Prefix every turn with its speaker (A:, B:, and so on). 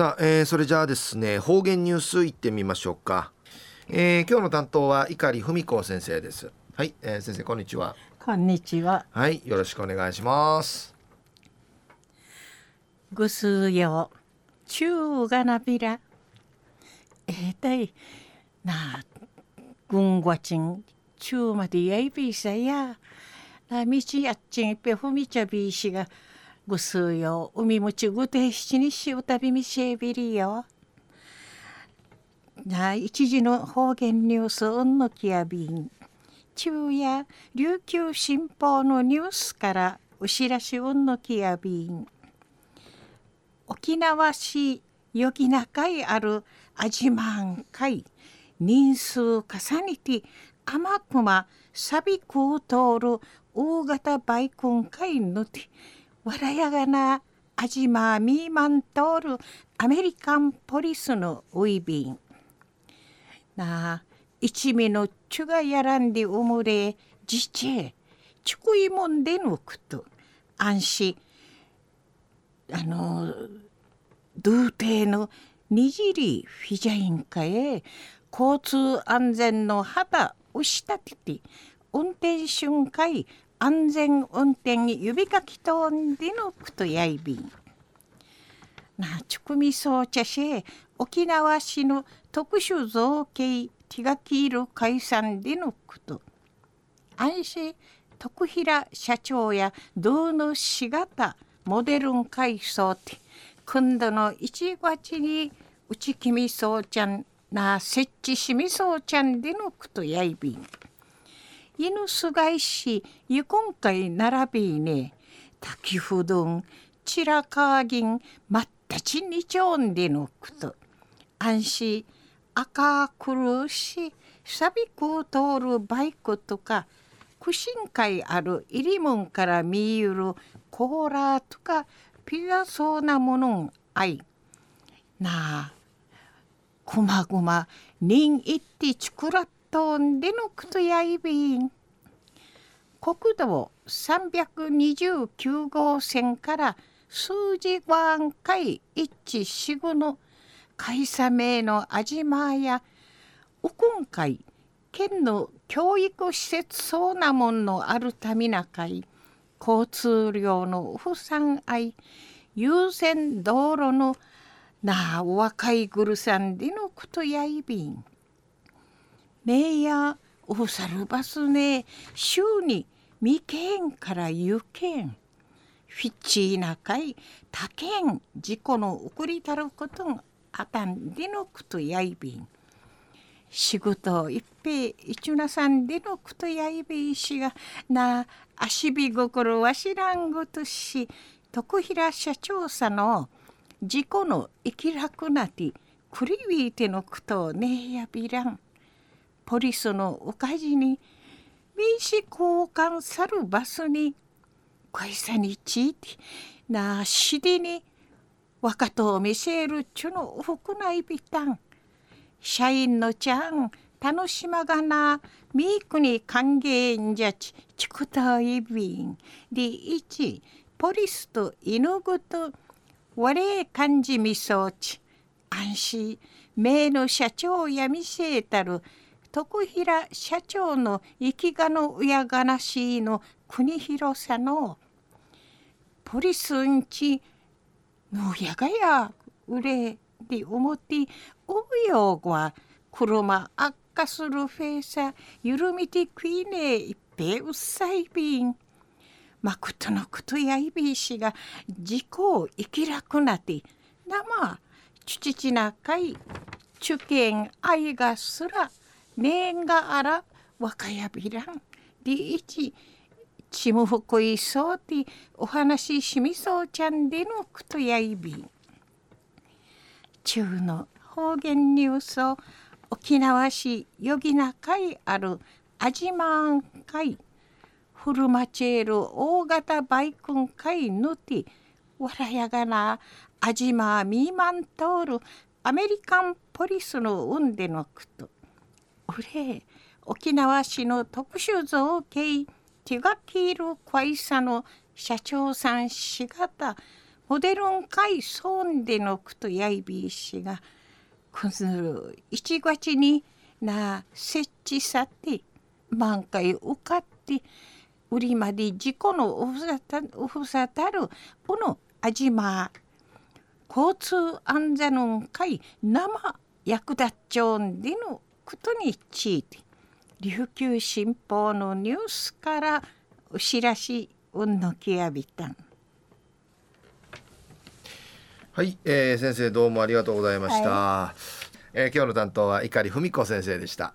A: さあ、えー、それじゃあですね方言ニュースいってみましょうか、えー、今日の担当は碇文子先生です。はい、えー、先生こんにちは。
B: こんにちは。
A: はいよろしくお願いします。
B: ぐすよ中がなびら。えー、たいな軍ごちん。中までやいびさや。なみちやっちんぺふみちゃびしがぐすよ海もちぐて七にしうたびみしえびりよ。な一時の方言ニュースうんのきやびん。昼夜琉球新報のニュースからお知らしうんのきやびん。沖縄市よぎなかいあるあじまんかい人数重ねて甘くまさびくう通る大型バイクンかいぬてわらやがなあじまみーまん通るアメリカンポリスのウイビン。なあ一味のちゅがやらんでおもれじちえちくいもんでのくと安心あのドゥーテーのにじりフィジャインかえ交通安全の旗をしたてて運転瞬間安全運転に指かきとんでのくとやいびん。なちくみそうちゃし沖縄市の特殊造形手書きいる解散でのこと安心徳平社長や道のしがたモデルン改装って今度の1月にうちきみそうちゃんな設置しみそうちゃんでのことやいびん。犬すがいしゆ今回並びね。滝ふどんちらかぎんまったちにちょんでのこと。安心赤くるしさびく通るバイクとか苦心会ある入り門から見ゆるコーラとかピザそうなものんあい。なあくまぐま人いってちくらっとんでのくとやいびん国道329号線から数字湾海一致四五の会社名の味間や右近会県の教育施設そうなもんのあるたみな会交通量の不産愛。優先道路のなあ若いぐるさんでのことやいびん。ねえやおさるばすね週に未見から行けん。フィッチーなかい他県事故の送りたることがあたんでのことやいびん。仕事一平一なさんでのことやいびいしがな足び心わしらんごとし徳平社長さの事故の生き楽なてくりびいてのことをねやびらん。ポリスのおかじに名刺交換さるバスに会社にちいてなしりに若と見せるちゅの服内びたん。社員のちゃん楽しまがなみーくに歓迎んじゃちちくたいびんでいちポリスと犬ぐと我感じみそうち安心名の社長やみせえたる徳平社長の生きがの親がなしの国広さのポリスんちのやがやうれで思っておうようは車悪化するフェーサ緩みてくいねいっぺうっさいびん。まことのことやいびいしが事故を生きらくなってなま父ちなかい受験愛がすら年があら若やびらん。りいちちむふこいそうてお話ししみそうちゃんでのくとやいび。ん中の方言ニュースを沖縄市よぎな会あるあじまん会。フルマチェール大型バイクン会ぬてわらやがなあじまみまん通るアメリカンポリスの運でのくと。れ沖縄市の特殊造形手書きいる会社の社長さんしがたホデルン海ソンでのくとやいびいしがくずる1月にな設置さて満開受かって売りまで事故のおふさたおふさたるこのあじま交通安全の会生役立っちょんでのことについて琉球新報のニュースからお知らしうんのきやびた。ん。
A: はい、えー、先生どうもありがとうございました、えー今日の担当は碇文子先生でした